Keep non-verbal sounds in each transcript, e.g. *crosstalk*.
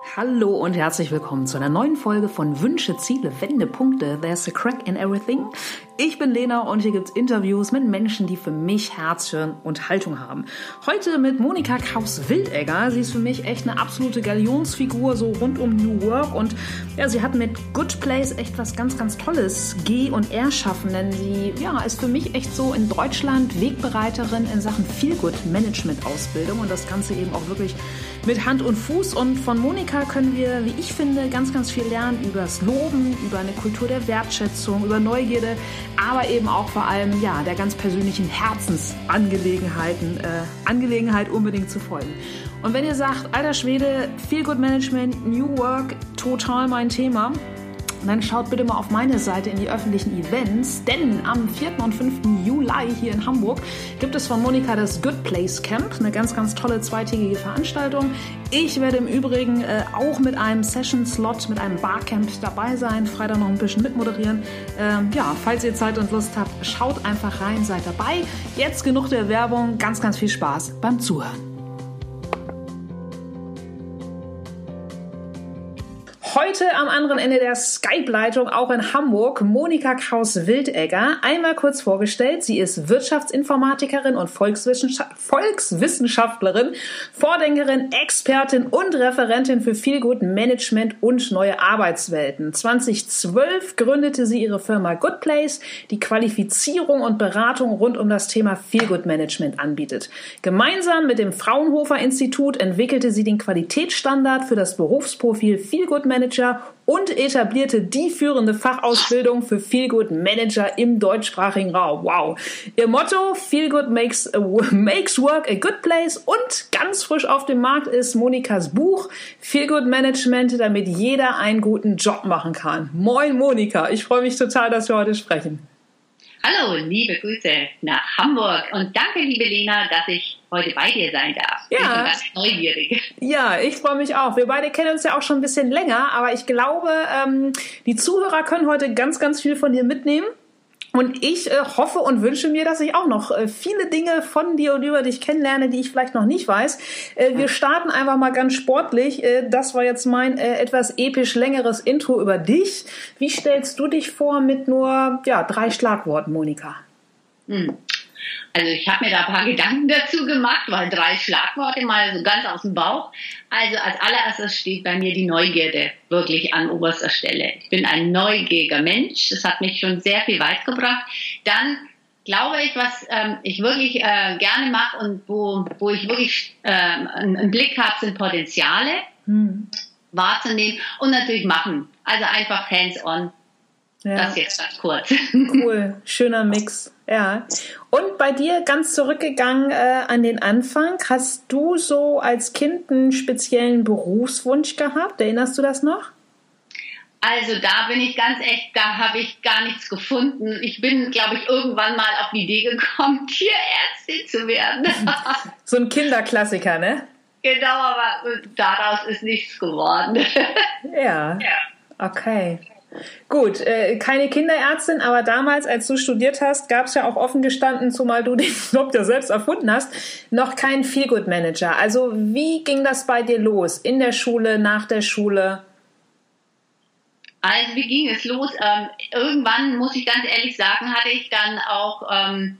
Hallo und herzlich willkommen zu einer neuen Folge von Wünsche, Ziele, Wendepunkte. There's a crack in everything. Ich bin Lena und hier gibt's Interviews mit Menschen, die für mich Herz, Hirn und Haltung haben. Heute mit Monika Kraus-Wildegger. Sie ist für mich echt eine absolute Galionsfigur, so rund um New Work. Und ja, sie hat mit Good Place echt was ganz, ganz Tolles G und R schaffen. Denn sie ja, ist für mich echt so in Deutschland Wegbereiterin in Sachen Feelgood Management Ausbildung. Und das Ganze eben auch wirklich mit Hand und Fuß. Und von Monika können wir, wie ich finde, ganz, ganz viel lernen über das Loben, über eine Kultur der Wertschätzung, über Neugierde, aber eben auch vor allem ja, der ganz persönlichen Herzensangelegenheiten, äh, Angelegenheit unbedingt zu folgen. Und wenn ihr sagt, alter Schwede, Feel Good Management, New Work, total mein Thema, dann schaut bitte mal auf meine Seite in die öffentlichen Events, denn am 4. und 5. Juli hier in Hamburg gibt es von Monika das Good Place Camp, eine ganz, ganz tolle zweitägige Veranstaltung. Ich werde im Übrigen äh, auch mit einem Session-Slot, mit einem Barcamp dabei sein, Freitag noch ein bisschen mitmoderieren. Ähm, ja, falls ihr Zeit und Lust habt, schaut einfach rein, seid dabei. Jetzt genug der Werbung, ganz, ganz viel Spaß beim Zuhören. Heute am anderen Ende der Skype-Leitung, auch in Hamburg, Monika Kraus-Wildegger. Einmal kurz vorgestellt, sie ist Wirtschaftsinformatikerin und Volkswissenschaftlerin, Vordenkerin, Expertin und Referentin für Feelgood Management und neue Arbeitswelten. 2012 gründete sie ihre Firma Good Place, die Qualifizierung und Beratung rund um das Thema Feelgood Management anbietet. Gemeinsam mit dem Fraunhofer Institut entwickelte sie den Qualitätsstandard für das Berufsprofil Feelgood Management Manager und etablierte die führende Fachausbildung für Feelgood Manager im deutschsprachigen Raum. Wow. Ihr Motto Feelgood makes, makes work a good place und ganz frisch auf dem Markt ist Monikas Buch Feelgood Management, damit jeder einen guten Job machen kann. Moin Monika, ich freue mich total, dass wir heute sprechen. Hallo, liebe Grüße nach Hamburg und danke, liebe Lena, dass ich heute bei dir sein darf. *laughs* Ja. Ich bin ganz neugierig. Ja, ich freue mich auch. Wir beide kennen uns ja auch schon ein bisschen länger, aber ich glaube, ähm, die Zuhörer können heute ganz, ganz viel von dir mitnehmen. Und ich äh, hoffe und wünsche mir, dass ich auch noch äh, viele Dinge von dir und über dich kennenlerne, die ich vielleicht noch nicht weiß. Äh, wir starten einfach mal ganz sportlich. Äh, das war jetzt mein äh, etwas episch längeres Intro über dich. Wie stellst du dich vor mit nur ja, drei Schlagworten, Monika? Hm. Also ich habe mir da ein paar *laughs* Gedanken dazu gemacht, weil drei Schlagworte mal so ganz aus dem Bauch. Also als allererstes steht bei mir die Neugierde wirklich an oberster Stelle. Ich bin ein neugieriger Mensch, das hat mich schon sehr viel weit gebracht. Dann glaube ich, was ähm, ich wirklich äh, gerne mache und wo, wo ich wirklich äh, einen, Blick habe, sind Potenziale hm. wahrzunehmen und natürlich machen. Also einfach hands-on. Ja. Das jetzt ganz kurz. Cool, schöner Mix. Ja. Und bei dir ganz zurückgegangen äh, an den Anfang, hast du so als Kind einen speziellen Berufswunsch gehabt? Erinnerst du das noch? Also da bin ich ganz echt, da habe ich gar nichts gefunden. Ich bin, glaube ich, irgendwann mal auf die Idee gekommen, *laughs* Tierärztin zu werden. *laughs* so ein Kinderklassiker, ne? Genau, aber daraus ist nichts geworden. *laughs* ja. ja. Okay. Gut, äh, keine Kinderärztin, aber damals, als du studiert hast, gab es ja auch offen gestanden, zumal du *laughs* den Job ja selbst erfunden hast, noch keinen Feelgood Manager. Also wie ging das bei dir los? In der Schule, nach der Schule? Also wie ging es los? Ähm, irgendwann, muss ich ganz ehrlich sagen, hatte ich dann auch... Ähm,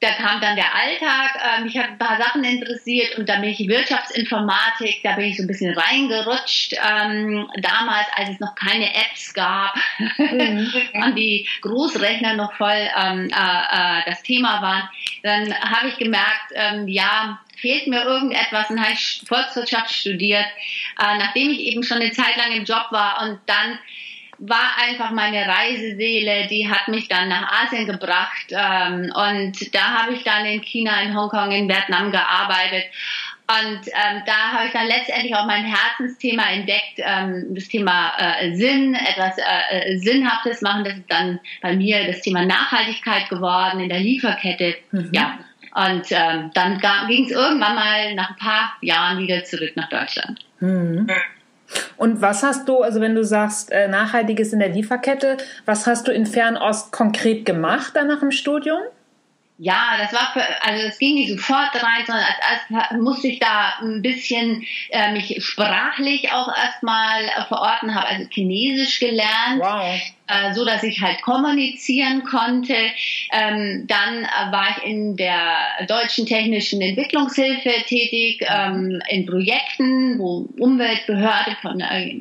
da kam dann der Alltag, ähm, mich hat ein paar Sachen interessiert und da bin ich Wirtschaftsinformatik, da bin ich so ein bisschen reingerutscht. Ähm, damals, als es noch keine Apps gab, mhm. *laughs* und die Großrechner noch voll ähm, äh, äh, das Thema waren, dann habe ich gemerkt, ähm, ja, fehlt mir irgendetwas und habe ich Volkswirtschaft studiert, äh, nachdem ich eben schon eine Zeit lang im Job war und dann war einfach meine Reiseseele, die hat mich dann nach Asien gebracht ähm, und da habe ich dann in China, in Hongkong, in Vietnam gearbeitet. Und ähm, da habe ich dann letztendlich auch mein Herzensthema entdeckt, ähm, das Thema äh, Sinn, etwas äh, Sinnhaftes machen. Das ist dann bei mir das Thema Nachhaltigkeit geworden in der Lieferkette. Mhm. Ja. Und ähm, dann ging es irgendwann mal nach ein paar Jahren wieder zurück nach Deutschland. Mhm. Und was hast du, also wenn du sagst, äh, Nachhaltiges in der Lieferkette, was hast du in Fernost konkret gemacht dann nach dem Studium? Ja, das war für, also es ging nicht sofort rein, sondern als erst musste ich da ein bisschen äh, mich sprachlich auch erstmal äh, verorten, habe also Chinesisch gelernt. Wow. Äh, so dass ich halt kommunizieren konnte. Ähm, dann war ich in der deutschen technischen Entwicklungshilfe tätig, ähm, in Projekten, wo Umweltbehörde von äh,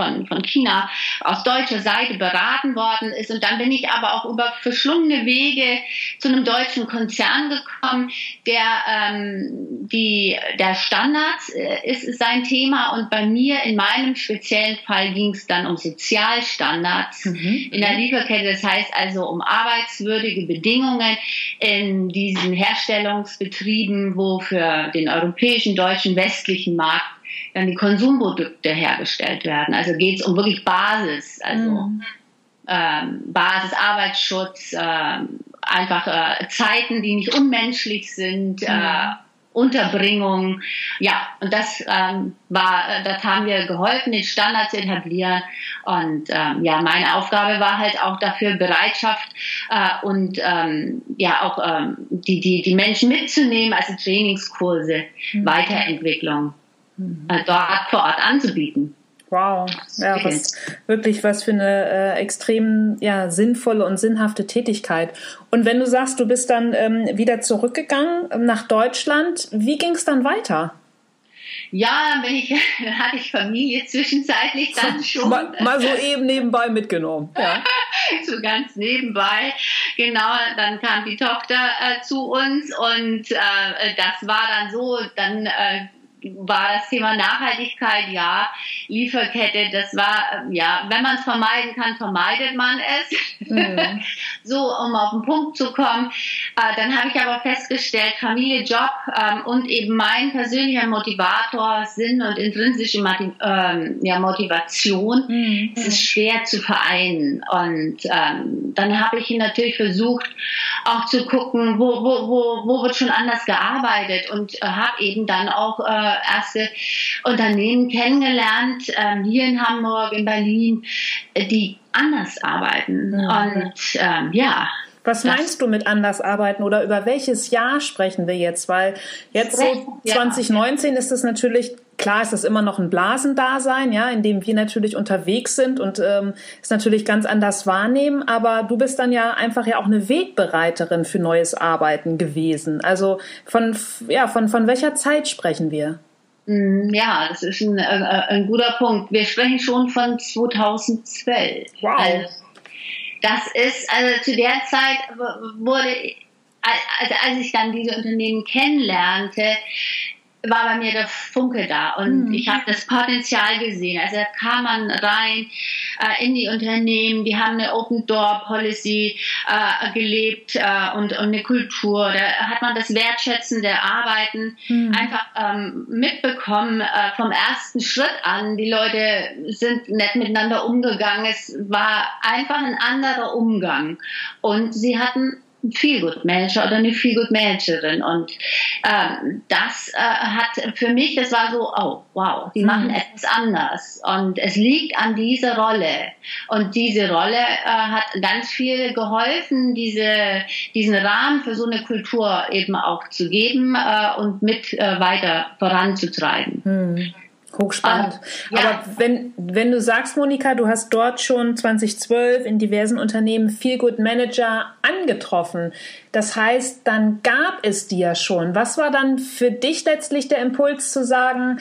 von, von China aus deutscher Seite beraten worden ist. Und dann bin ich aber auch über verschlungene Wege zu einem deutschen Konzern gekommen, der ähm, die der Standards äh, ist, sein Thema und bei mir in meinem speziellen Fall ging es dann um Sozialstandards mhm. in der Lieferkette. Das heißt also um arbeitswürdige Bedingungen in diesen Herstellungsbetrieben, wo für den europäischen, deutschen, westlichen Markt dann die Konsumprodukte hergestellt werden. Also geht es um wirklich Basis, also mhm. ähm, Basis, Arbeitsschutz, äh, einfach äh, Zeiten, die nicht unmenschlich sind. Äh, mhm. Äh, Unterbringung, ja, und das ähm, war, das haben wir geholfen, den Standard zu etablieren. Und ähm, ja, meine Aufgabe war halt auch dafür Bereitschaft äh, und ähm, ja auch ähm, die, die, die Menschen mitzunehmen, also Trainingskurse, mhm. Weiterentwicklung äh, dort vor Ort anzubieten. Wow, ja, was, wirklich was für eine äh, extrem ja, sinnvolle und sinnhafte Tätigkeit. Und wenn du sagst, du bist dann ähm, wieder zurückgegangen nach Deutschland, wie ging es dann weiter? Ja, bin ich, *laughs* hatte ich Familie *laughs* zwischenzeitlich dann *laughs* schon. Mal, mal so eben nebenbei mitgenommen. Ja. so ganz nebenbei. Genau, dann kam die Tochter äh, zu uns und äh, das war dann so, dann äh, war das Thema Nachhaltigkeit, ja, Lieferkette, das war, ja, wenn man es vermeiden kann, vermeidet man es. Mhm. *laughs* so, um auf den Punkt zu kommen. Äh, dann habe ich aber festgestellt, Familie, Job ähm, und eben mein persönlicher Motivator, Sinn und intrinsische Motiv ähm, ja, Motivation, mhm. es ist schwer zu vereinen. Und ähm, dann habe ich natürlich versucht, auch zu gucken, wo, wo, wo, wo wird schon anders gearbeitet und äh, habe eben dann auch äh, erste Unternehmen kennengelernt, ähm, hier in Hamburg, in Berlin, äh, die anders arbeiten. Mhm. Und ähm, ja, was meinst du mit anders arbeiten oder über welches Jahr sprechen wir jetzt? Weil jetzt so 2019 ist es natürlich, klar ist das immer noch ein Blasendasein, ja, in dem wir natürlich unterwegs sind und ähm, es natürlich ganz anders wahrnehmen, aber du bist dann ja einfach ja auch eine Wegbereiterin für neues Arbeiten gewesen. Also von, ja, von, von welcher Zeit sprechen wir? Mm, ja, das ist ein, äh, ein guter Punkt. Wir sprechen schon von 2012. Wow. Also, das ist, also zu der Zeit wurde, also als ich dann diese Unternehmen kennenlernte, war bei mir der Funke da und mhm. ich habe das Potenzial gesehen. Also da kam man rein äh, in die Unternehmen, die haben eine Open Door Policy äh, gelebt äh, und, und eine Kultur. Da hat man das Wertschätzen der Arbeiten mhm. einfach ähm, mitbekommen äh, vom ersten Schritt an. Die Leute sind nett miteinander umgegangen. Es war einfach ein anderer Umgang und sie hatten Feelgood Manager oder eine Feelgood Managerin und ähm, das äh, hat für mich, das war so, oh wow, die mhm. machen etwas anders und es liegt an dieser Rolle und diese Rolle äh, hat ganz viel geholfen, diese, diesen Rahmen für so eine Kultur eben auch zu geben äh, und mit äh, weiter voranzutreiben. Mhm. Hochspannend. Ah, ja. Aber wenn, wenn du sagst, Monika, du hast dort schon 2012 in diversen Unternehmen Feel Good Manager angetroffen. Das heißt, dann gab es die ja schon. Was war dann für dich letztlich der Impuls zu sagen,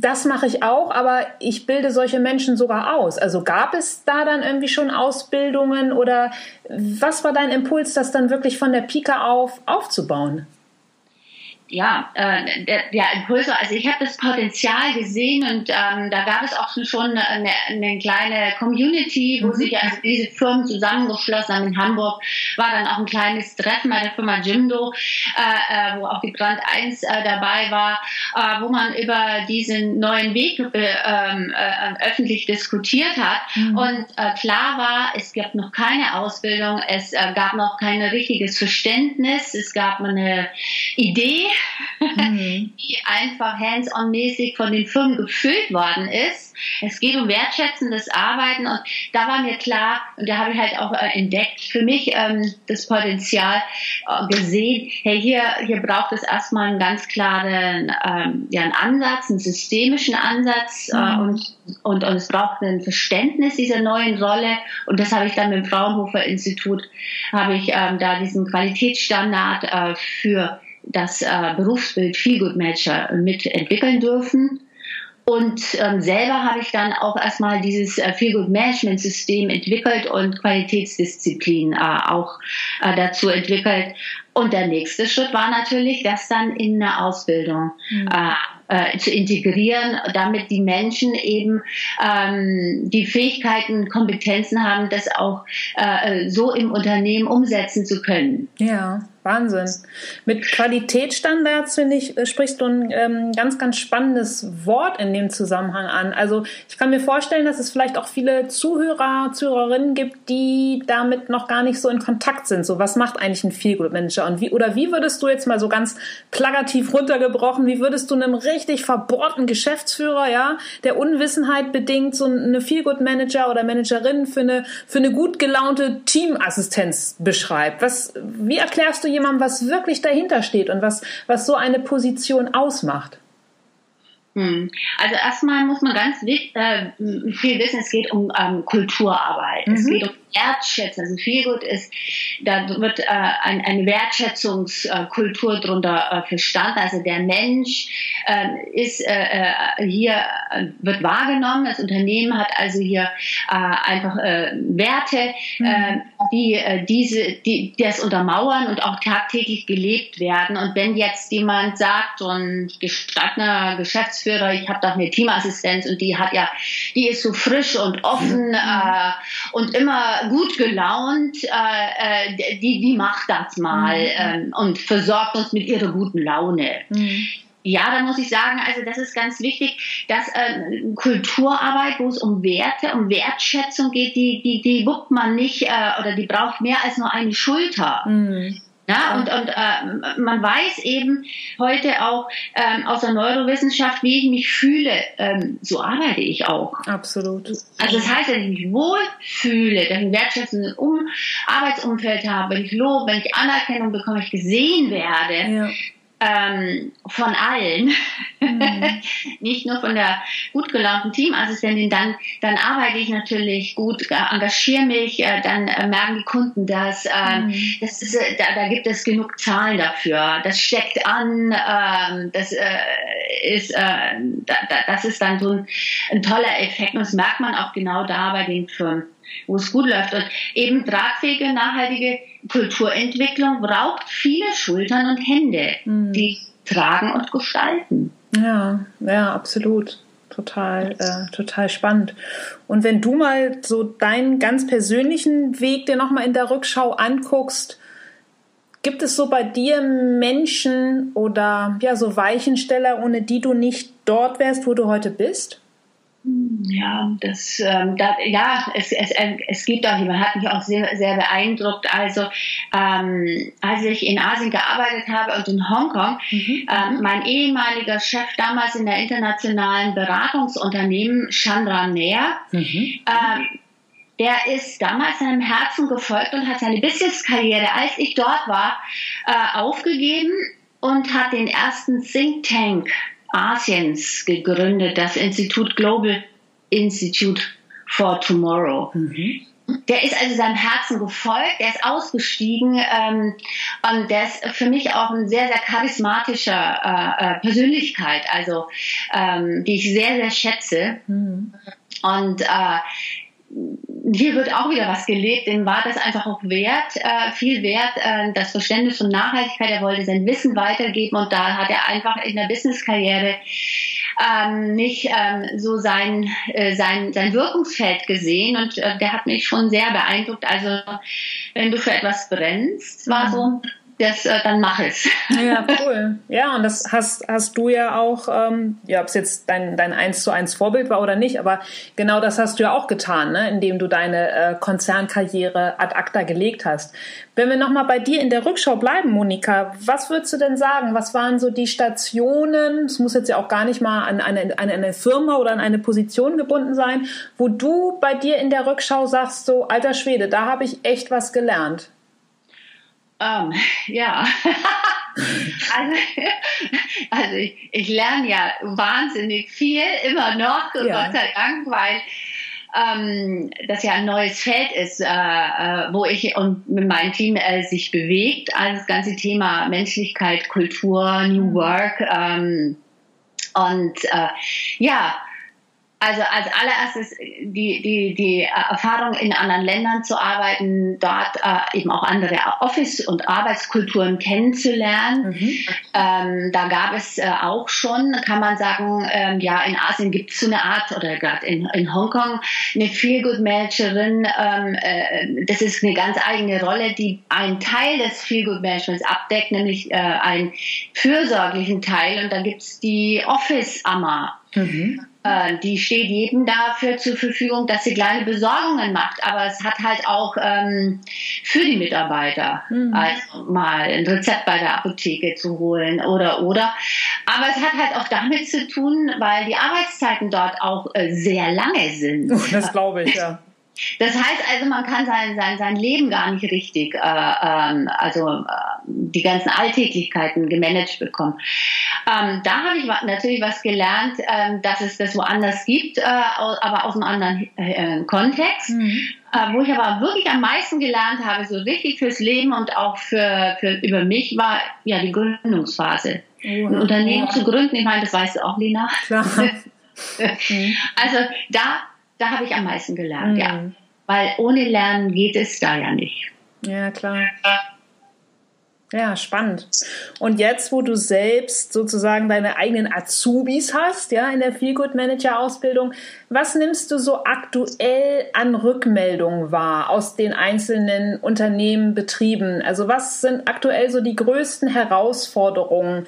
das mache ich auch, aber ich bilde solche Menschen sogar aus. Also gab es da dann irgendwie schon Ausbildungen oder was war dein Impuls, das dann wirklich von der Pika auf aufzubauen? Ja, äh, der, der Impulsor, also ich habe das Potenzial gesehen und ähm, da gab es auch schon eine, eine kleine Community, wo mhm. sich also diese Firmen zusammengeschlossen haben. In Hamburg war dann auch ein kleines Treffen bei der Firma Jimdo, äh, äh, wo auch die Brand 1 äh, dabei war, äh, wo man über diesen neuen Weg äh, äh, öffentlich diskutiert hat. Mhm. Und äh, klar war, es gab noch keine Ausbildung, es äh, gab noch kein richtiges Verständnis, es gab eine Idee, mhm. *laughs* die einfach hands-on-mäßig von den Firmen gefüllt worden ist. Es geht um wertschätzendes Arbeiten und da war mir klar, und da habe ich halt auch äh, entdeckt, für mich ähm, das Potenzial äh, gesehen, hey, hier, hier braucht es erstmal einen ganz klaren ähm, ja, einen Ansatz, einen systemischen Ansatz äh, mhm. und, und, und es braucht ein Verständnis dieser neuen Rolle und das habe ich dann mit dem Fraunhofer Institut, habe ich ähm, da diesen Qualitätsstandard äh, für das äh, Berufsbild Feelgood Matcher mitentwickeln dürfen. Und ähm, selber habe ich dann auch erstmal dieses äh, Feelgood Management System entwickelt und Qualitätsdisziplin äh, auch äh, dazu entwickelt. Und der nächste Schritt war natürlich, das dann in eine Ausbildung mhm. äh, äh, zu integrieren, damit die Menschen eben ähm, die Fähigkeiten, Kompetenzen haben, das auch äh, so im Unternehmen umsetzen zu können. Ja. Wahnsinn. Mit Qualitätsstandards, finde ich, äh, sprichst du ein ähm, ganz, ganz spannendes Wort in dem Zusammenhang an. Also ich kann mir vorstellen, dass es vielleicht auch viele Zuhörer, Zuhörerinnen gibt, die damit noch gar nicht so in Kontakt sind. So, was macht eigentlich ein Feelgood Manager? Und wie, oder wie würdest du jetzt mal so ganz plakativ runtergebrochen, wie würdest du einem richtig verbohrten Geschäftsführer, ja, der Unwissenheit bedingt, so eine Feelgood Manager oder Managerin für eine, für eine gut gelaunte Teamassistenz beschreibt? Was, wie erklärst du jemandem, was wirklich dahinter steht und was, was so eine Position ausmacht? Hm. Also erstmal muss man ganz äh, viel wissen, es geht um ähm, Kulturarbeit. Mhm. Es geht um Wertschätzung. Also viel gut ist, da wird äh, ein, eine Wertschätzungskultur drunter äh, verstanden. Also der Mensch äh, ist äh, hier äh, wird wahrgenommen. Das Unternehmen hat also hier äh, einfach äh, Werte, mhm. äh, die äh, diese, die, das untermauern und auch tagtäglich gelebt werden. Und wenn jetzt jemand sagt, so ein gestandener Geschäftsführer, ich habe doch eine Teamassistenz und die hat ja, die ist so frisch und offen mhm. äh, und immer gut gelaunt, äh, äh, die, die macht das mal mhm. ähm, und versorgt uns mit ihrer guten Laune. Mhm. Ja, da muss ich sagen, also das ist ganz wichtig, dass äh, Kulturarbeit, wo es um Werte, um Wertschätzung geht, die, die, die wuppt man nicht äh, oder die braucht mehr als nur eine Schulter. Mhm. Ja, und, und äh, man weiß eben heute auch ähm, aus der Neurowissenschaft, wie ich mich fühle, ähm, so arbeite ich auch. Absolut. Also das heißt, wenn ich mich wohlfühle, dass ich ein wertschätzendes um Arbeitsumfeld habe, wenn ich Lob, wenn ich Anerkennung bekomme, ich gesehen werde, ja ähm, von allen, mhm. *laughs* nicht nur von der gut gelaunten Teamassistentin, dann, dann arbeite ich natürlich gut, engagiere mich, äh, dann äh, merken die Kunden das. Äh, mhm. das ist, äh, da, da gibt es genug Zahlen dafür. Das steckt an, ähm, das äh, ist, äh, da, das ist dann so ein, ein toller Effekt und das merkt man auch genau da bei den Firmen wo es gut läuft. Und eben tragfähige, nachhaltige Kulturentwicklung braucht viele Schultern und Hände, mhm. die tragen und gestalten. Ja, ja, absolut. Total, äh, total spannend. Und wenn du mal so deinen ganz persönlichen Weg dir nochmal in der Rückschau anguckst, gibt es so bei dir Menschen oder ja, so Weichensteller, ohne die du nicht dort wärst, wo du heute bist? Ja, das, ähm, da, ja, es, es, es gibt auch, man hat mich auch sehr, sehr beeindruckt. Also, ähm, als ich in Asien gearbeitet habe und in Hongkong, mhm. ähm, mein ehemaliger Chef damals in der internationalen Beratungsunternehmen, Chandra Nair, mhm. ähm, der ist damals seinem Herzen gefolgt und hat seine Business-Karriere, als ich dort war, äh, aufgegeben und hat den ersten Think Tank Asiens gegründet, das Institut Global Institute for Tomorrow. Mhm. Der ist also seinem Herzen gefolgt, der ist ausgestiegen ähm, und der ist für mich auch ein sehr, sehr charismatischer äh, äh, Persönlichkeit, also ähm, die ich sehr, sehr schätze. Mhm. Und äh, hier wird auch wieder was gelebt, dem war das einfach auch wert, äh, viel wert, äh, das Verständnis von Nachhaltigkeit. Er wollte sein Wissen weitergeben und da hat er einfach in der Businesskarriere ähm, nicht ähm, so sein, äh, sein, sein Wirkungsfeld gesehen. Und äh, der hat mich schon sehr beeindruckt. Also wenn du für etwas brennst, war so das, äh, dann mach es. Ja, *laughs* cool. Ja, und das hast, hast du ja auch, ähm, ja, ob es jetzt dein, dein 1 zu 1 Vorbild war oder nicht, aber genau das hast du ja auch getan, ne? indem du deine äh, Konzernkarriere ad acta gelegt hast. Wenn wir nochmal bei dir in der Rückschau bleiben, Monika, was würdest du denn sagen? Was waren so die Stationen, es muss jetzt ja auch gar nicht mal an eine, an eine Firma oder an eine Position gebunden sein, wo du bei dir in der Rückschau sagst, so, alter Schwede, da habe ich echt was gelernt? Um, ähm, ja, *laughs* also, also ich, ich, lerne ja wahnsinnig viel, immer noch, ja. Gott sei Dank, weil ähm, das ja ein neues Feld ist, äh, äh, wo ich und mit meinem Team äh, sich bewegt. Also das ganze Thema Menschlichkeit, Kultur, New mhm. Work. Ähm, und äh, ja, also als allererstes die, die, die Erfahrung in anderen Ländern zu arbeiten, dort äh, eben auch andere Office- und Arbeitskulturen kennenzulernen. Mhm. Ähm, da gab es äh, auch schon, kann man sagen, ähm, ja, in Asien gibt es so eine Art, oder gerade in, in Hongkong, eine Feel-Good-Managerin. Ähm, äh, das ist eine ganz eigene Rolle, die einen Teil des Feel-Good-Managements abdeckt, nämlich äh, einen fürsorglichen Teil. Und dann gibt es die Office-Amma. Mhm. Äh, die steht jedem dafür zur Verfügung, dass sie kleine Besorgungen macht. Aber es hat halt auch ähm, für die Mitarbeiter mhm. also mal ein Rezept bei der Apotheke zu holen oder oder. Aber es hat halt auch damit zu tun, weil die Arbeitszeiten dort auch äh, sehr lange sind. Oh, das glaube ich, ja. Das heißt also, man kann sein, sein, sein Leben gar nicht richtig, äh, ähm, also äh, die ganzen Alltäglichkeiten gemanagt bekommen. Ähm, da habe ich natürlich was gelernt, ähm, dass es das woanders gibt, äh, aber aus einem anderen äh, Kontext. Mhm. Äh, wo ich aber wirklich am meisten gelernt habe, so richtig fürs Leben und auch für, für über mich, war ja die Gründungsphase. Oh, ein Unternehmen ja. zu gründen, ich meine, das weißt du auch, Lena. Klar. *laughs* Mhm. also da da habe ich am meisten gelernt, mhm. ja. Weil ohne Lernen geht es da ja nicht. Ja, klar. Ja, spannend. Und jetzt, wo du selbst sozusagen deine eigenen Azubis hast, ja, in der Feelgood Manager Ausbildung, was nimmst du so aktuell an Rückmeldungen wahr aus den einzelnen Unternehmen, Betrieben? Also was sind aktuell so die größten Herausforderungen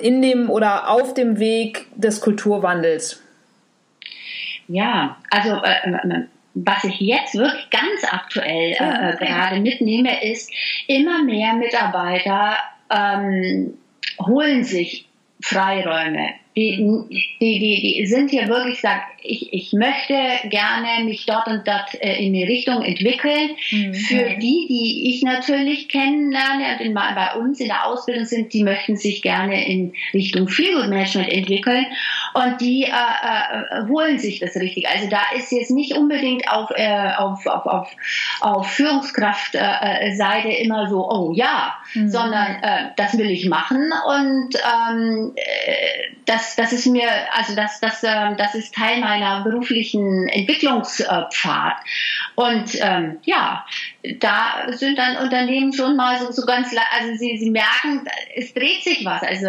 in dem oder auf dem Weg des Kulturwandels? Ja, also äh, äh, was ich jetzt wirklich ganz aktuell äh, okay. gerade mitnehme, ist, immer mehr Mitarbeiter ähm, holen sich Freiräume. Die, die, die, die sind hier wirklich, sagt, ich, ich möchte gerne mich dort und dort äh, in die Richtung entwickeln. Mhm. Für die, die ich natürlich kennenlerne und in, bei uns in der Ausbildung sind, die möchten sich gerne in Richtung Feelgood Management entwickeln und die äh, äh, holen sich das richtig. Also da ist jetzt nicht unbedingt auf, äh, auf, auf, auf, auf Führungskraftseite äh, immer so, oh ja, mhm. sondern äh, das will ich machen und ähm, äh, das, das ist mir, also das, das, äh, das ist Teil meiner meiner beruflichen Entwicklungspfad. Und ähm, ja, da sind dann Unternehmen schon mal so, so ganz, also sie, sie merken, es dreht sich was. Also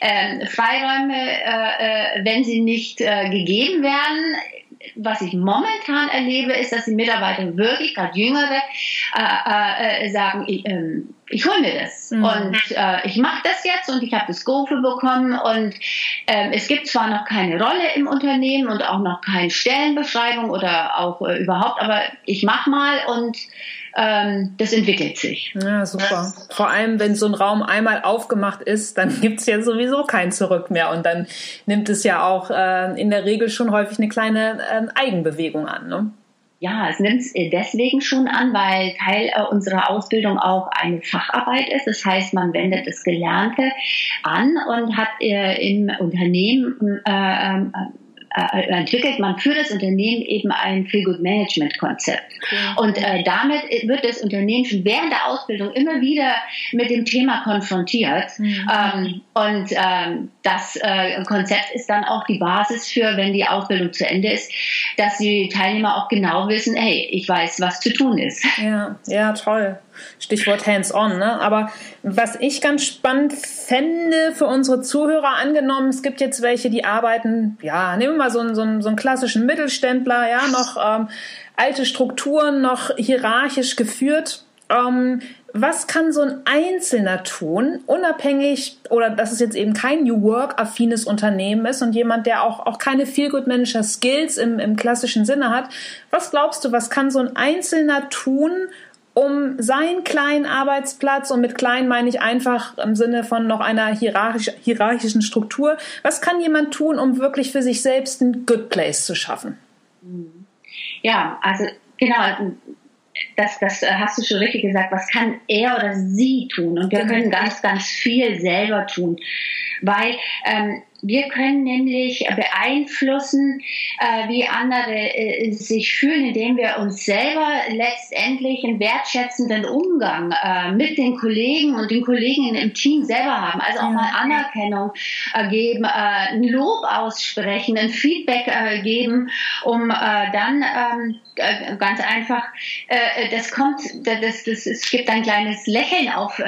ähm, Freiräume, äh, äh wenn sie nicht äh, gegeben werden, was ich momentan erlebe, ist, dass die Mitarbeiter wirklich, gerade Jüngere, äh, äh, sagen, ich, ähm, ich hole mir das mhm. und äh, ich mache das jetzt und ich habe das Go für bekommen und ähm, es gibt zwar noch keine Rolle im Unternehmen und auch noch keine Stellenbeschreibung oder auch äh, überhaupt, aber ich mache mal und das entwickelt sich. Ja, super. Vor allem, wenn so ein Raum einmal aufgemacht ist, dann *laughs* gibt es ja sowieso kein Zurück mehr und dann nimmt es ja auch äh, in der Regel schon häufig eine kleine äh, Eigenbewegung an. Ne? Ja, es nimmt es deswegen schon an, weil Teil äh, unserer Ausbildung auch eine Facharbeit ist. Das heißt, man wendet das Gelernte an und hat äh, im Unternehmen äh, ähm, äh, entwickelt man für das Unternehmen eben ein Feel Good Management Konzept. Okay. Und äh, damit wird das Unternehmen schon während der Ausbildung immer wieder mit dem Thema konfrontiert. Mhm. Ähm, und ähm, das äh, Konzept ist dann auch die Basis für, wenn die Ausbildung zu Ende ist, dass die Teilnehmer auch genau wissen, hey, ich weiß, was zu tun ist. Ja, ja, toll. Stichwort Hands-on. Ne? Aber was ich ganz spannend fände für unsere Zuhörer, angenommen, es gibt jetzt welche, die arbeiten, ja, nehmen wir mal so einen, so einen, so einen klassischen Mittelständler, ja, noch ähm, alte Strukturen, noch hierarchisch geführt. Ähm, was kann so ein Einzelner tun, unabhängig, oder dass es jetzt eben kein New Work-affines Unternehmen ist und jemand, der auch, auch keine Feel-Good-Manager-Skills im, im klassischen Sinne hat. Was glaubst du, was kann so ein Einzelner tun, um seinen kleinen Arbeitsplatz, und mit klein meine ich einfach im Sinne von noch einer hierarchisch, hierarchischen Struktur, was kann jemand tun, um wirklich für sich selbst ein Good Place zu schaffen? Ja, also genau, das, das hast du schon richtig gesagt, was kann er oder sie tun? Und wir genau. können ganz, ganz viel selber tun, weil ähm, wir können nämlich beeinflussen, äh, wie andere äh, sich fühlen, indem wir uns selber letztendlich einen wertschätzenden Umgang äh, mit den Kollegen und den Kolleginnen im Team selber haben. Also auch mal Anerkennung äh, geben, äh, ein Lob aussprechen, ein Feedback äh, geben, um dann ähm, ganz einfach, das kommt, das, das, es gibt ein kleines Lächeln auf,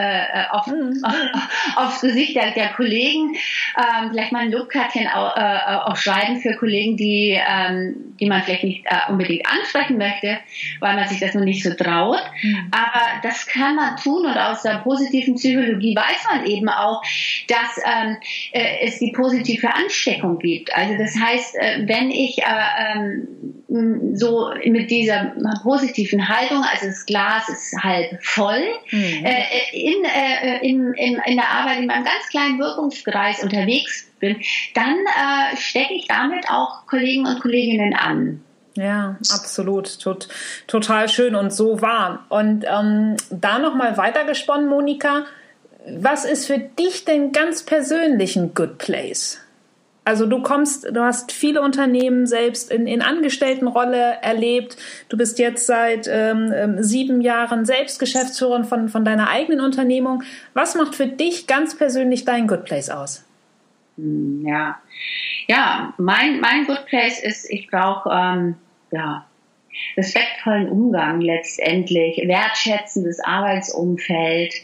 auf, mhm. *laughs* aufs Gesicht der, der Kollegen. Ähm, vielleicht mal ein Lobkärtchen auch, äh, auch schreiben für Kollegen, die, ähm, die man vielleicht nicht äh, unbedingt ansprechen möchte, weil man sich das noch nicht so traut. Mhm. Aber das kann man tun und aus der positiven Psychologie weiß man eben auch, dass ähm, äh, es die positive Ansteckung gibt. Also das heißt, äh, wenn ich äh, ähm, so mit dieser positiven Haltung, also das Glas ist halb voll, mhm. äh, in, äh, in, in, in der Arbeit in einem ganz kleinen Wirkungskreis unterwegs bin, dann äh, stecke ich damit auch Kollegen und Kolleginnen an. Ja, absolut. Tot, total schön und so wahr. Und ähm, da nochmal weitergesponnen, Monika, was ist für dich denn ganz persönlich ein Good Place? Also du kommst, du hast viele Unternehmen selbst in, in Angestelltenrolle erlebt. Du bist jetzt seit ähm, ähm sieben Jahren selbst Geschäftsführerin von, von deiner eigenen Unternehmung. Was macht für dich ganz persönlich dein Good Place aus? Hm, ja, ja, mein, mein Good Place ist, ich brauche ähm, ja, respektvollen Umgang letztendlich, wertschätzendes Arbeitsumfeld,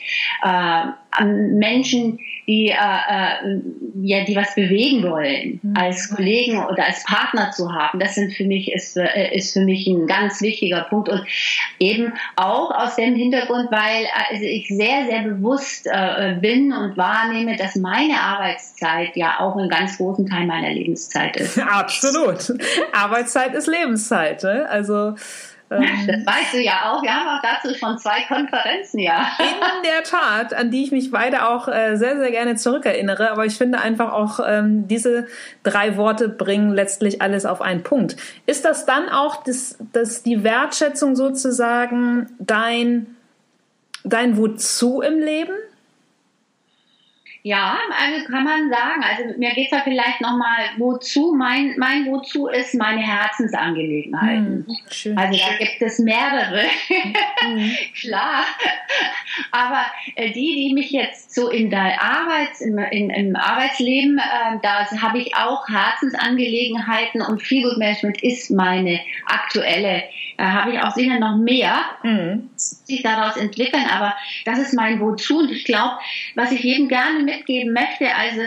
äh, Menschen, die, äh, äh, ja, die was bewegen wollen, mhm. als Kollegen oder als Partner zu haben. Das sind für mich, ist, äh, ist für mich ein ganz wichtiger Punkt und eben auch aus dem Hintergrund, weil also ich sehr, sehr bewusst äh, bin und wahrnehme, dass meine Arbeitszeit ja auch einen ganz großen Teil meiner Lebenszeit ist. *laughs* Absolut. Arbeitszeit ist Lebenszeit. Ne? Also das weißt du ja auch. Wir haben auch dazu schon zwei Konferenzen, ja. In der Tat, an die ich mich beide auch äh, sehr, sehr gerne zurückerinnere. Aber ich finde einfach auch, ähm, diese drei Worte bringen letztlich alles auf einen Punkt. Ist das dann auch das, das die Wertschätzung sozusagen dein, dein Wozu im Leben? Ja, also kann man sagen. Also mir geht es da vielleicht nochmal, wozu, mein, mein Wozu ist meine Herzensangelegenheiten. Hm, also da gibt es mehrere, hm. *laughs* klar. Aber äh, die, die mich jetzt so in der Arbeit, im, in, im Arbeitsleben, äh, da habe ich auch Herzensangelegenheiten und Feelgood Management ist meine aktuelle. Da habe ich auch sicher noch mehr, mhm. sich daraus entwickeln, aber das ist mein Wozu und ich glaube, was ich jedem gerne mit mitgeben möchte, also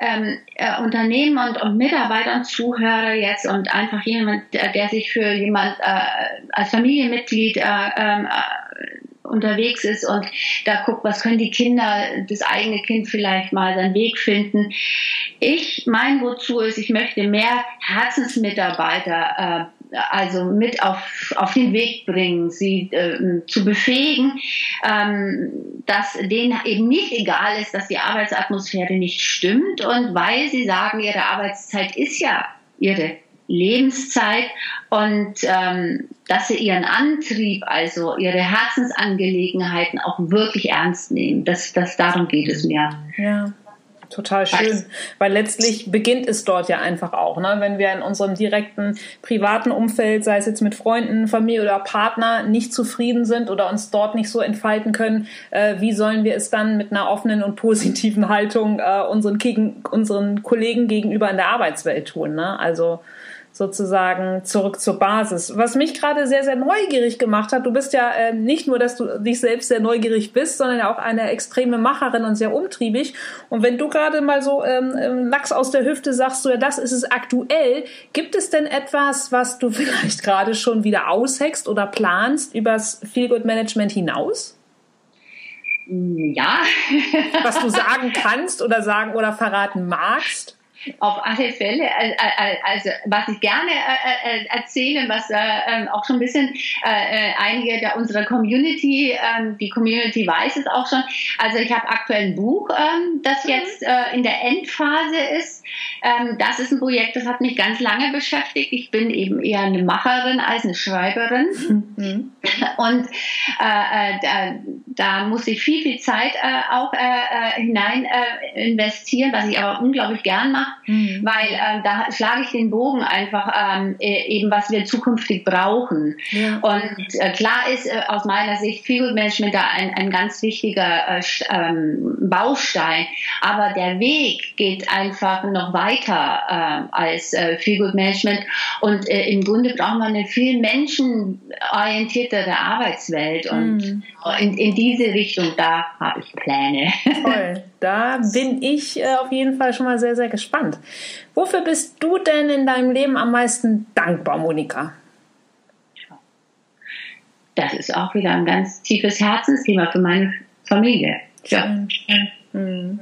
ähm, äh, Unternehmen und, und Mitarbeitern zuhöre jetzt und einfach jemand, der, sich für jemand äh, als Familienmitglied äh, ähm, äh, unterwegs ist und da guckt, was können die Kinder, das eigene Kind vielleicht mal seinen Weg finden. Ich, mein Wozu ist, ich möchte mehr Herzensmitarbeiter äh, also mit auf, auf den Weg bringen, sie äh, zu befähigen, ähm, dass denen eben nicht egal ist, dass die Arbeitsatmosphäre nicht stimmt und weil sie sagen, ihre Arbeitszeit ist ja ihre Lebenszeit und ähm, dass sie ihren Antrieb, also ihre Herzensangelegenheiten auch wirklich ernst nehmen. Das, das darum geht es mir. Ja. Total schön, weil letztlich beginnt es dort ja einfach auch, ne? wenn wir in unserem direkten privaten Umfeld, sei es jetzt mit Freunden, Familie oder Partner, nicht zufrieden sind oder uns dort nicht so entfalten können, äh, wie sollen wir es dann mit einer offenen und positiven Haltung äh, unseren, gegen, unseren Kollegen gegenüber in der Arbeitswelt tun? Ne? Also sozusagen zurück zur Basis. Was mich gerade sehr, sehr neugierig gemacht hat, du bist ja äh, nicht nur, dass du dich selbst sehr neugierig bist, sondern auch eine extreme Macherin und sehr umtriebig. Und wenn du gerade mal so ähm, ähm Lachs aus der Hüfte sagst, so ja, das ist es aktuell, gibt es denn etwas, was du *laughs* vielleicht gerade schon wieder ausheckst oder planst übers Feelgood Management hinaus? Ja. Was du *laughs* sagen kannst oder sagen oder verraten magst? Auf alle Fälle. Also, was ich gerne äh, äh, erzähle, was äh, ähm, auch schon ein bisschen einige der unserer Community, ähm, die Community weiß es auch schon. Also, ich habe aktuell ein Buch, ähm, das mhm. jetzt in der Endphase ist. Das ist ein Projekt, das hat mich ganz lange beschäftigt. Ich bin eben eher eine Macherin als eine Schreiberin. Mhm. Und da, da muss ich viel, viel Zeit auch hinein investieren, was ich aber unglaublich gern mache mhm. weil ähm, da schlage ich den Bogen einfach ähm, e, eben, was wir zukünftig brauchen. Ja. Und äh, klar ist äh, aus meiner Sicht Feel Management da ein, ein ganz wichtiger äh, ähm, Baustein, aber der Weg geht einfach noch weiter äh, als äh, Feel Management und äh, im Grunde brauchen wir eine viel menschenorientiertere Arbeitswelt und mhm. in, in diese Richtung, da habe ich Pläne. *laughs* Toll. Da bin ich äh, auf jeden Fall schon mal sehr, sehr gespannt. Wofür bist du denn in deinem Leben am meisten dankbar, Monika? Das ist auch wieder ein ganz tiefes Herzensthema für meine Familie. Ja. Mhm.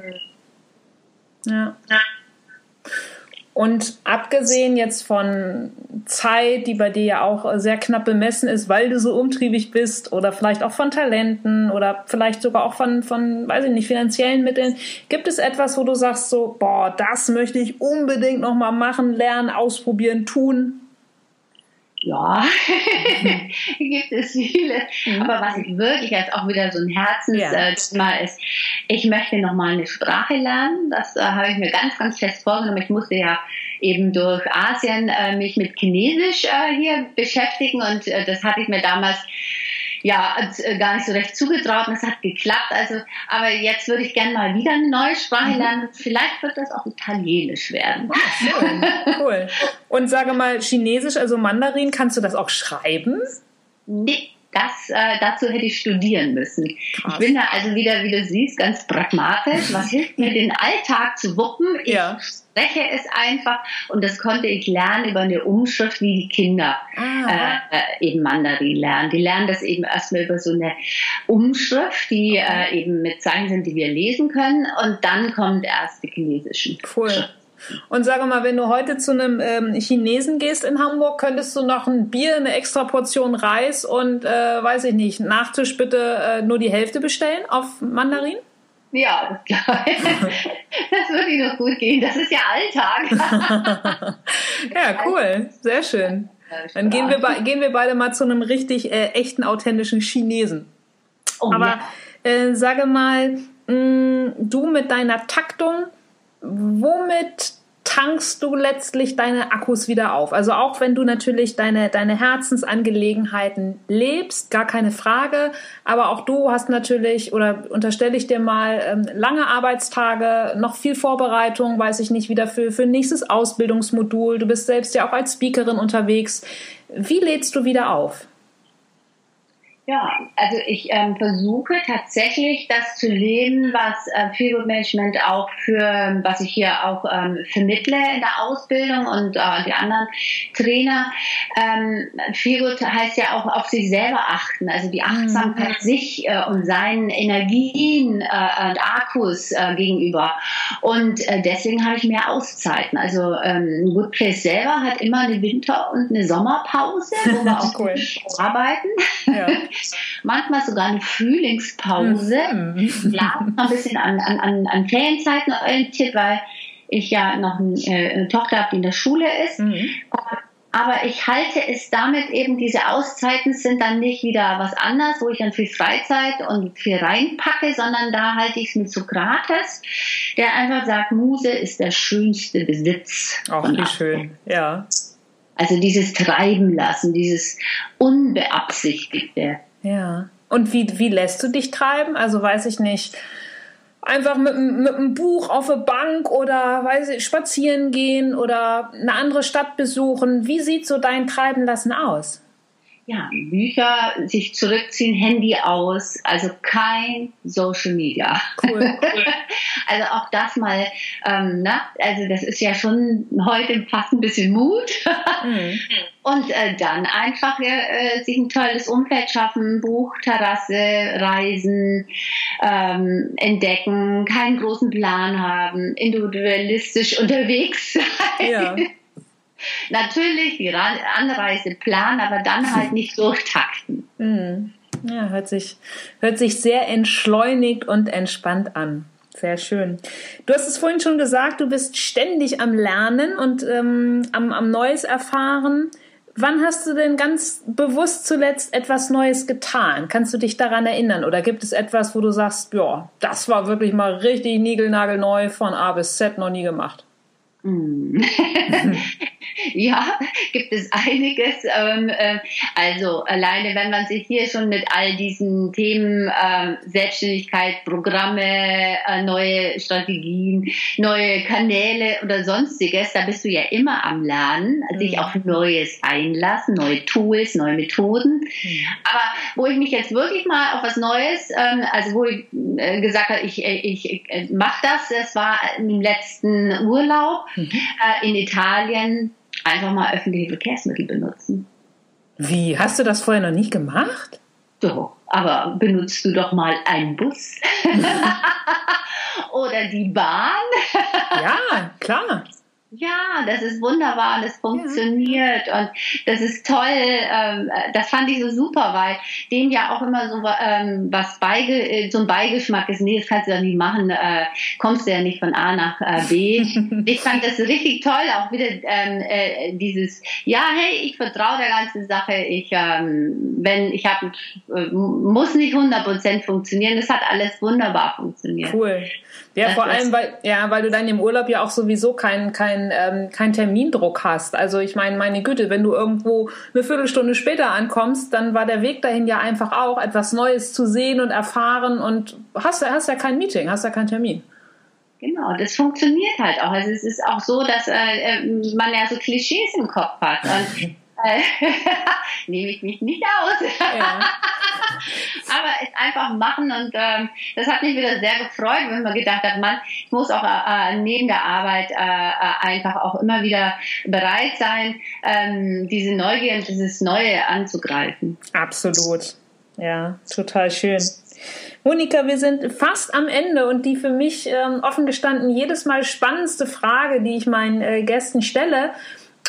Ja. Und abgesehen jetzt von Zeit, die bei dir ja auch sehr knapp bemessen ist, weil du so umtriebig bist oder vielleicht auch von Talenten oder vielleicht sogar auch von, von, weiß ich nicht, finanziellen Mitteln, gibt es etwas, wo du sagst so, boah, das möchte ich unbedingt nochmal machen, lernen, ausprobieren, tun? Ja, *laughs* gibt es viele. Mhm. Aber was ich wirklich jetzt auch wieder so ein Herzensthema ja. ist, ich möchte nochmal eine Sprache lernen. Das äh, habe ich mir ganz, ganz fest vorgenommen. Ich musste ja eben durch Asien äh, mich mit Chinesisch äh, hier beschäftigen und äh, das hatte ich mir damals ja, äh, gar nicht so recht zugetraut und es hat geklappt. Also, aber jetzt würde ich gerne mal wieder eine neue Sprache mhm. lernen. Vielleicht wird das auch Italienisch werden. Oh, schön. *laughs* cool. Und sage mal, Chinesisch, also Mandarin, kannst du das auch schreiben? Nee. Das, äh, dazu hätte ich studieren müssen. Krass. Ich bin da also wieder, wie du siehst, ganz pragmatisch. Was hilft mir, den Alltag zu wuppen? Ich ja spreche es einfach und das konnte ich lernen über eine Umschrift, wie die Kinder ah. äh, eben Mandarin lernen. Die lernen das eben erstmal über so eine Umschrift, die äh, eben mit Zeichen sind, die wir lesen können und dann kommt erst die chinesischen. Cool. Und sage mal, wenn du heute zu einem ähm, Chinesen gehst in Hamburg, könntest du noch ein Bier, eine extra Portion Reis und, äh, weiß ich nicht, Nachtisch bitte äh, nur die Hälfte bestellen auf Mandarin? Ja, *laughs* das, das würde Ihnen noch gut gehen. Das ist ja Alltag. *laughs* ja, cool. Sehr schön. Dann gehen wir, gehen wir beide mal zu einem richtig äh, echten, authentischen Chinesen. Oh, Aber ja. äh, sage mal, mh, mm, du mit deiner Taktung, womit tankst du letztlich deine Akkus wieder auf. Also auch wenn du natürlich deine, deine Herzensangelegenheiten lebst, gar keine Frage. Aber auch du hast natürlich, oder unterstelle ich dir mal, ähm, lange Arbeitstage, noch viel Vorbereitung, weiß ich nicht, wieder für, für nächstes Ausbildungsmodul. Du bist selbst ja auch als Speakerin unterwegs. Wie lädst du wieder auf? Ja, also ich ähm, versuche tatsächlich das zu leben, was äh, Feelgood Management auch für, was ich hier auch ähm, vermittle in der Ausbildung und äh, die anderen Trainer. Ähm, Feelgood heißt ja auch auf sich selber achten, also die Achtsamkeit mhm. sich äh, und seinen Energien äh, und Akkus äh, gegenüber. Und äh, deswegen habe ich mehr Auszeiten. Also ähm, Good Place selber hat immer eine Winter- und eine Sommerpause, wo wir *laughs* auch cool. arbeiten. Ja. Manchmal sogar eine Frühlingspause. Mhm. Ja, ein bisschen an, an, an Ferienzeiten orientiert, weil ich ja noch äh, eine Tochter habe, die in der Schule ist. Mhm. Aber ich halte es damit eben, diese Auszeiten sind dann nicht wieder was anderes, wo ich dann viel Freizeit und viel reinpacke, sondern da halte ich es mit Sokrates, der einfach sagt, Muse ist der schönste Besitz. Auch wie schön, ja. Also dieses Treiben lassen, dieses Unbeabsichtigte. Ja. Und wie, wie lässt du dich treiben? Also weiß ich nicht. Einfach mit, mit einem Buch auf der Bank oder weiß ich, spazieren gehen oder eine andere Stadt besuchen. Wie sieht so dein Treiben lassen aus? Ja, Bücher, sich zurückziehen, Handy aus, also kein Social Media. Cool. cool. *laughs* also auch das mal, ähm, na, also das ist ja schon heute fast ein bisschen Mut. Mhm. *laughs* Und äh, dann einfach äh, sich ein tolles Umfeld schaffen, Buch, Terrasse, Reisen, ähm, entdecken, keinen großen Plan haben, individualistisch *laughs* unterwegs sein. Ja. Natürlich die Anreise planen, aber dann halt *laughs* nicht durchtakten. Mhm. Ja, hört sich, hört sich sehr entschleunigt und entspannt an. Sehr schön. Du hast es vorhin schon gesagt, du bist ständig am Lernen und ähm, am, am Neues erfahren. Wann hast du denn ganz bewusst zuletzt etwas Neues getan? Kannst du dich daran erinnern? Oder gibt es etwas, wo du sagst, ja, das war wirklich mal richtig niegelnagelneu von A bis Z noch nie gemacht? *laughs* *laughs* Ja, gibt es einiges. Ähm, äh, also alleine, wenn man sich hier schon mit all diesen Themen äh, Selbstständigkeit, Programme, äh, neue Strategien, neue Kanäle oder sonstiges, da bist du ja immer am Lernen, mhm. sich auf Neues einlassen, neue Tools, neue Methoden. Mhm. Aber wo ich mich jetzt wirklich mal auf was Neues, ähm, also wo ich äh, gesagt habe, ich, ich, ich mache das, das war im letzten Urlaub mhm. Äh, in Italien einfach mal öffentliche Verkehrsmittel benutzen. Wie? Hast du das vorher noch nicht gemacht? Doch, aber benutzt du doch mal einen Bus *laughs* oder die Bahn? ja, klar. Ja, das ist wunderbar und es funktioniert ja. und das ist toll. Ähm, das fand ich so super, weil dem ja auch immer so ähm, was beige, äh, so ein Beigeschmack ist. Nee, das kannst du ja nicht machen, äh, kommst du ja nicht von A nach äh, B. *laughs* ich fand das richtig toll, auch wieder ähm, äh, dieses, ja, hey, ich vertraue der ganzen Sache. Ich, ähm, wenn ich habe, äh, muss nicht 100% funktionieren. Das hat alles wunderbar funktioniert. Cool. Ja, vor allem, weil, ja, weil du dann im Urlaub ja auch sowieso keinen kein, ähm, kein Termindruck hast. Also ich meine, meine Güte, wenn du irgendwo eine Viertelstunde später ankommst, dann war der Weg dahin ja einfach auch, etwas Neues zu sehen und erfahren und hast, hast ja kein Meeting, hast ja keinen Termin. Genau, das funktioniert halt auch. Also es ist auch so, dass äh, äh man ja so Klischees im Kopf hat. Und *laughs* nehme ich mich nicht aus. Ja. *laughs* Aber es einfach machen und ähm, das hat mich wieder sehr gefreut, wenn man gedacht hat, man, ich muss auch äh, neben der Arbeit äh, äh, einfach auch immer wieder bereit sein, ähm, diese Neugier und dieses Neue anzugreifen. Absolut. Ja, total schön. Monika, wir sind fast am Ende und die für mich ähm, offen gestanden jedes Mal spannendste Frage, die ich meinen äh, Gästen stelle,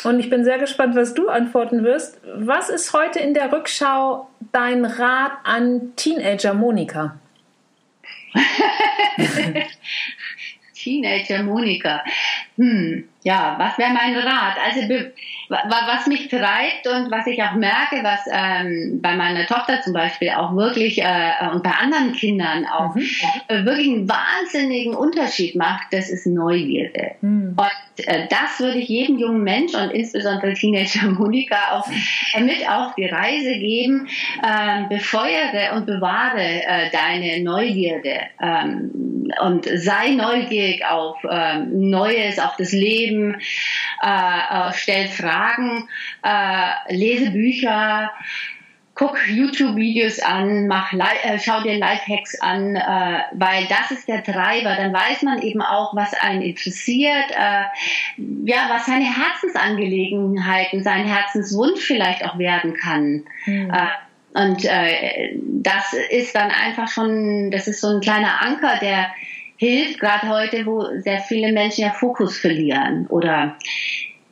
und ich bin sehr gespannt, was du antworten wirst. Was ist heute in der Rückschau dein Rat an Teenager Monika? *laughs* Teenager Monika. Hm, ja, was wäre mein Rat? Also was mich treibt und was ich auch merke, was ähm, bei meiner Tochter zum Beispiel auch wirklich äh, und bei anderen Kindern auch mhm. äh, wirklich einen wahnsinnigen Unterschied macht, das ist Neugierde. Mhm. Und äh, das würde ich jedem jungen Mensch und insbesondere Teenager *laughs* Monika auch äh, mit auf die Reise geben. Ähm, befeuere und bewahre äh, deine Neugierde ähm, und sei neugierig auf ähm, Neues, auf das Leben, äh, stell Fragen, lese Bücher, guck YouTube-Videos an, mach, äh, schau dir Lifehacks an, äh, weil das ist der Treiber. Dann weiß man eben auch, was einen interessiert, äh, ja, was seine Herzensangelegenheiten, sein Herzenswunsch vielleicht auch werden kann. Mhm. Und äh, das ist dann einfach schon, das ist so ein kleiner Anker, der hilft, gerade heute, wo sehr viele Menschen ja Fokus verlieren oder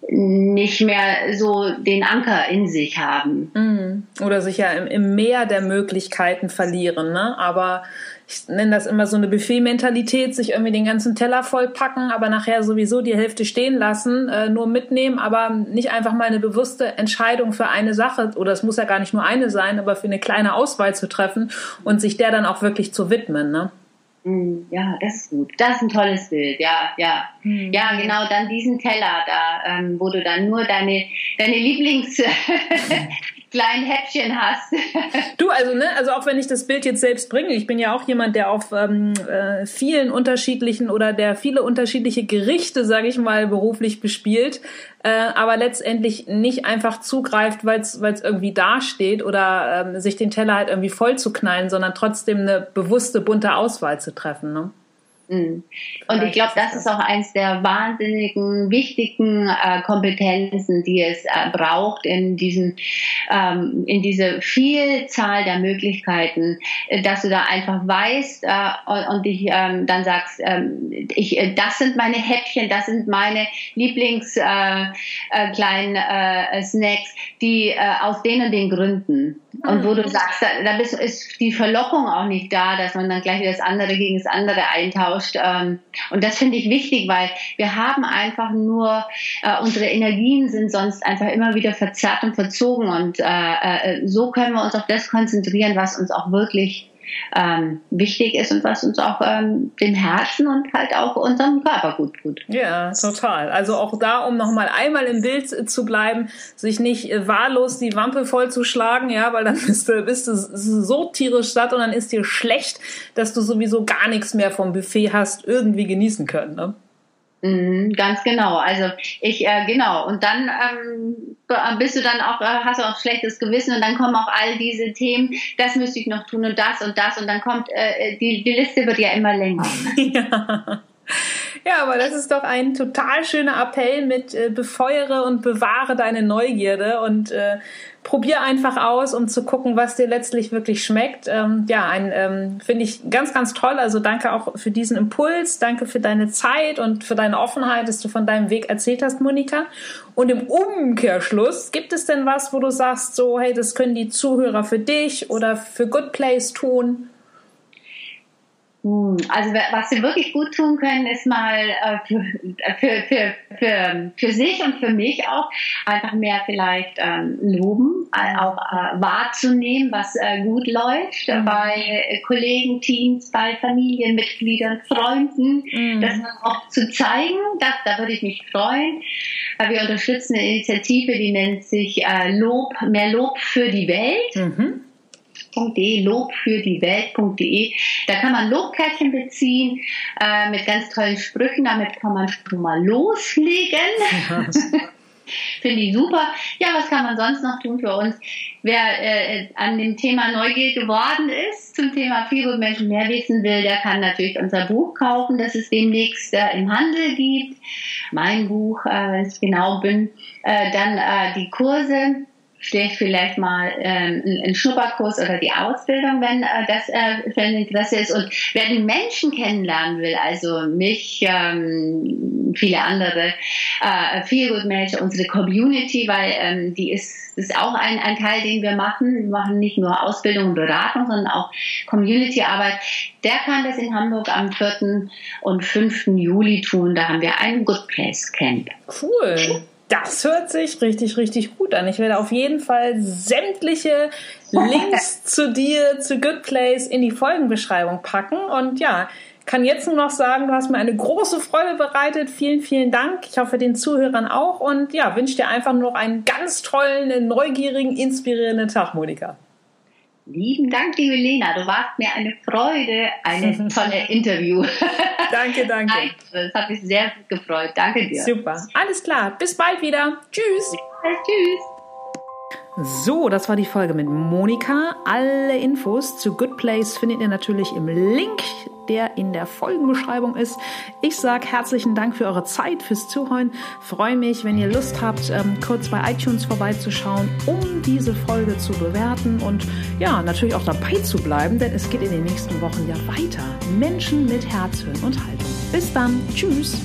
nicht mehr so den Anker in sich haben. Mhm. Oder sich ja im, im Meer der Möglichkeiten verlieren. Ne? Aber ich nenne das immer so eine Buffet-Mentalität, sich irgendwie den ganzen Teller vollpacken, aber nachher sowieso die Hälfte stehen lassen, äh, nur mitnehmen, aber nicht einfach mal eine bewusste Entscheidung für eine Sache, oder es muss ja gar nicht nur eine sein, aber für eine kleine Auswahl zu treffen und sich der dann auch wirklich zu widmen. Ne? Hm, ja, das ist gut. Das ist ein tolles Bild. Ja, ja. Mhm. Ja, genau, dann diesen Teller da, ähm, wo du dann nur deine, deine Lieblings, *laughs* kleinen Häppchen hast. *laughs* du, also, ne, also auch wenn ich das Bild jetzt selbst bringe, ich bin ja auch jemand, der auf ähm, äh, vielen unterschiedlichen oder der viele unterschiedliche Gerichte, sage ich mal, beruflich bespielt, äh, aber letztendlich nicht einfach zugreift, weil es irgendwie dasteht oder ähm, sich den Teller halt irgendwie voll zu knallen, sondern trotzdem eine bewusste, bunte Auswahl zu treffen. Ne? Mhm. Und ich glaube, das ist auch eins der wahnsinnigen, wichtigen äh, Kompetenzen, die es äh, braucht in diesen, ähm, in diese Vielzahl der Möglichkeiten, äh, dass du da einfach weißt äh, und, und dich ähm, dann sagst, ähm, ich, äh, das sind meine Häppchen, das sind meine Lieblings äh, kleinen Snacks, die aus den und den Gründen. Und wo du sagst, da, da ist die Verlockung auch nicht da, dass man dann gleich das andere gegen das andere eintauscht austauscht. Ähm, und das finde ich wichtig, weil wir haben einfach nur, äh, unsere Energien sind sonst einfach immer wieder verzerrt und verzogen. Und äh, äh, so können wir uns auf das konzentrieren, was uns auch wirklich ähm, wichtig ist und was uns auch ähm, dem Herzen und halt auch unserem Körper gut tut. Ja, total. Also auch da, um nochmal einmal im Bild zu bleiben, sich nicht äh, wahllos die Wampe vollzuschlagen, ja, weil dann *laughs* bist du, bist du so tierisch satt und dann ist dir schlecht, dass du sowieso gar nichts mehr vom Buffet hast irgendwie genießen können. Ne? Mhm, ganz genau. Also ich äh, genau und dann ähm, bist du dann auch äh, hast du auch schlechtes Gewissen und dann kommen auch all diese Themen. Das müsste ich noch tun und das und das und dann kommt äh, die die Liste wird ja immer länger. *laughs* ja. Ja, aber das ist doch ein total schöner Appell mit äh, befeuere und bewahre deine Neugierde und äh, probier einfach aus, um zu gucken, was dir letztlich wirklich schmeckt. Ähm, ja, ein ähm, finde ich ganz, ganz toll. Also danke auch für diesen Impuls, danke für deine Zeit und für deine Offenheit, dass du von deinem Weg erzählt hast, Monika. Und im Umkehrschluss, gibt es denn was, wo du sagst, so, hey, das können die Zuhörer für dich oder für Good Place tun? Hm, also was sie wirklich gut tun können, ist mal äh, für, für, für, für, für sich und für mich auch einfach mehr vielleicht ähm, loben, äh, auch äh, wahrzunehmen, was gut läuft mhm. bei Kollegen, Teams, bei Familienmitgliedern, Freunden, mhm. das auch zu zeigen, das, da würde ich mich freuen. Wir unterstützen eine Initiative, die nennt sich Lob, mehr Lob für die Welt. Mhm welt.de, lobfürdiewelt.de. Da kann man Lobkärtchen beziehen äh, mit ganz tollen Sprüchen. Damit kann man schon mal loslegen. *laughs* Finde ich super. Ja, was kann man sonst noch tun für uns? Wer äh, an dem Thema Neugier geworden ist, zum Thema Feelgood Menschen mehr wissen will, der kann natürlich unser Buch kaufen, das es demnächst äh, im Handel gibt. Mein Buch, äh, wenn ich genau bin. Äh, dann äh, die Kurse schlägt vielleicht mal ähm, einen Schnupperkurs oder die Ausbildung, wenn äh, das äh, für ein Interesse ist. Und wer den Menschen kennenlernen will, also mich, ähm, viele andere, äh, viel gut Menschen, unsere Community, weil ähm, die ist ist auch ein, ein Teil, den wir machen. Wir machen nicht nur Ausbildung und Beratung, sondern auch Community-Arbeit. Der kann das in Hamburg am 4. und 5. Juli tun. Da haben wir ein Good Place Camp. Cool. Das hört sich richtig, richtig gut an. Ich werde auf jeden Fall sämtliche Links *laughs* zu dir, zu Good Place in die Folgenbeschreibung packen. Und ja, kann jetzt nur noch sagen, du hast mir eine große Freude bereitet. Vielen, vielen Dank. Ich hoffe, den Zuhörern auch. Und ja, wünsche dir einfach nur noch einen ganz tollen, neugierigen, inspirierenden Tag, Monika. Lieben Dank, liebe Lena. Du warst mir eine Freude, eine *laughs* tolle Interview. danke, danke. Das hat mich sehr gefreut. Danke dir. Super. Alles klar. Bis bald wieder. Tschüss. Tschüss. So, das war die Folge mit Monika. Alle Infos zu Good Place findet ihr natürlich im Link, der in der Folgenbeschreibung ist. Ich sage herzlichen Dank für eure Zeit, fürs Zuhören. Freue mich, wenn ihr Lust habt, ähm, kurz bei iTunes vorbeizuschauen, um diese Folge zu bewerten und ja, natürlich auch dabei zu bleiben, denn es geht in den nächsten Wochen ja weiter. Menschen mit Herz, Hirn und Haltung. Bis dann. Tschüss.